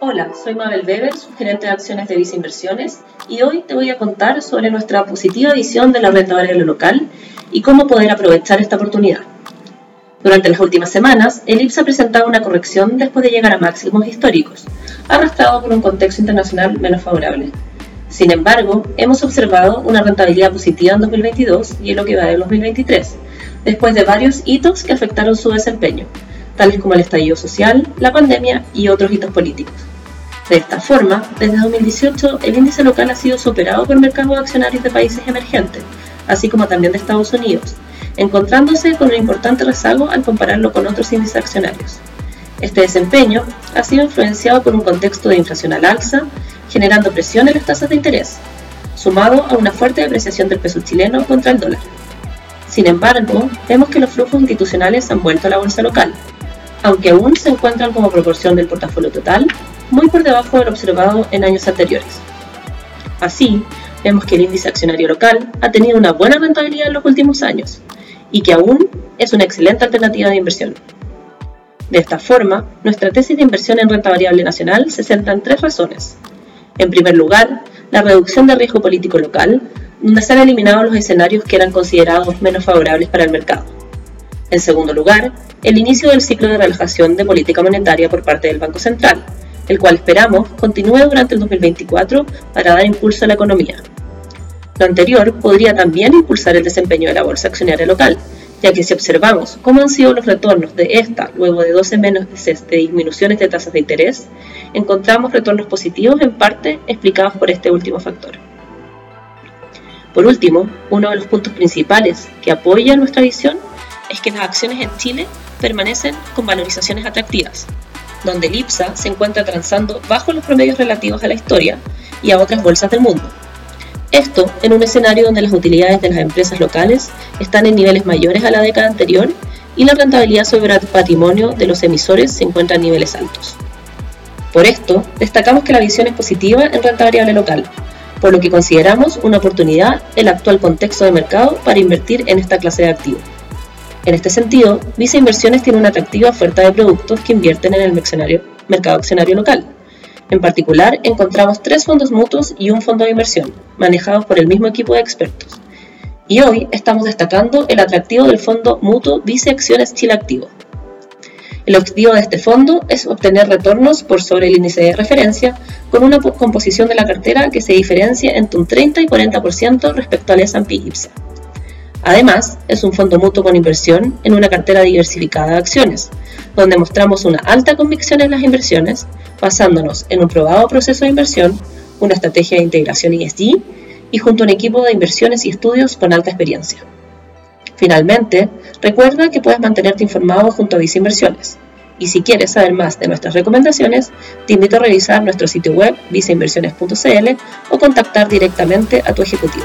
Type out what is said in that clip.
Hola, soy Mabel Weber, gerente de acciones de Visa Inversiones, y hoy te voy a contar sobre nuestra positiva visión de la renta variable local y cómo poder aprovechar esta oportunidad. Durante las últimas semanas, el IPSA ha presentado una corrección después de llegar a máximos históricos, arrastrado por un contexto internacional menos favorable. Sin embargo, hemos observado una rentabilidad positiva en 2022 y en lo que va de 2023, después de varios hitos que afectaron su desempeño, tales como el estallido social, la pandemia y otros hitos políticos. De esta forma, desde 2018 el índice local ha sido superado por mercados accionarios de países emergentes, así como también de Estados Unidos, encontrándose con un importante rezago al compararlo con otros índices accionarios. Este desempeño ha sido influenciado por un contexto de inflación al alza, generando presión en las tasas de interés, sumado a una fuerte depreciación del peso chileno contra el dólar. Sin embargo, vemos que los flujos institucionales han vuelto a la bolsa local, aunque aún se encuentran como proporción del portafolio total muy por debajo de lo observado en años anteriores. Así, vemos que el índice accionario local ha tenido una buena rentabilidad en los últimos años, y que aún es una excelente alternativa de inversión. De esta forma, nuestra tesis de inversión en renta variable nacional se centra en tres razones. En primer lugar, la reducción de riesgo político local, donde se han eliminado los escenarios que eran considerados menos favorables para el mercado. En segundo lugar, el inicio del ciclo de relajación de política monetaria por parte del Banco Central, el cual esperamos continúe durante el 2024 para dar impulso a la economía. Lo anterior podría también impulsar el desempeño de la bolsa accionaria local, ya que si observamos cómo han sido los retornos de esta luego de 12 meses de disminuciones de tasas de interés, encontramos retornos positivos en parte explicados por este último factor. Por último, uno de los puntos principales que apoya nuestra visión es que las acciones en Chile permanecen con valorizaciones atractivas, donde el IPSA se encuentra transando bajo los promedios relativos a la historia y a otras bolsas del mundo. Esto en un escenario donde las utilidades de las empresas locales están en niveles mayores a la década anterior y la rentabilidad sobre el patrimonio de los emisores se encuentra en niveles altos. Por esto, destacamos que la visión es positiva en renta variable local, por lo que consideramos una oportunidad el actual contexto de mercado para invertir en esta clase de activos. En este sentido, Visa Inversiones tiene una atractiva oferta de productos que invierten en el mercado accionario local, en particular, encontramos tres fondos mutuos y un fondo de inversión, manejados por el mismo equipo de expertos. Y hoy estamos destacando el atractivo del fondo mutuo Vice Acciones Chile Activo. El objetivo de este fondo es obtener retornos por sobre el índice de referencia con una composición de la cartera que se diferencia entre un 30 y 40% respecto al S&P IPSA. Además, es un fondo mutuo con inversión en una cartera diversificada de acciones, donde mostramos una alta convicción en las inversiones, basándonos en un probado proceso de inversión, una estrategia de integración ESG y junto a un equipo de inversiones y estudios con alta experiencia. Finalmente, recuerda que puedes mantenerte informado junto a Visa Inversiones. Y si quieres saber más de nuestras recomendaciones, te invito a revisar nuestro sitio web visainversiones.cl o contactar directamente a tu ejecutivo.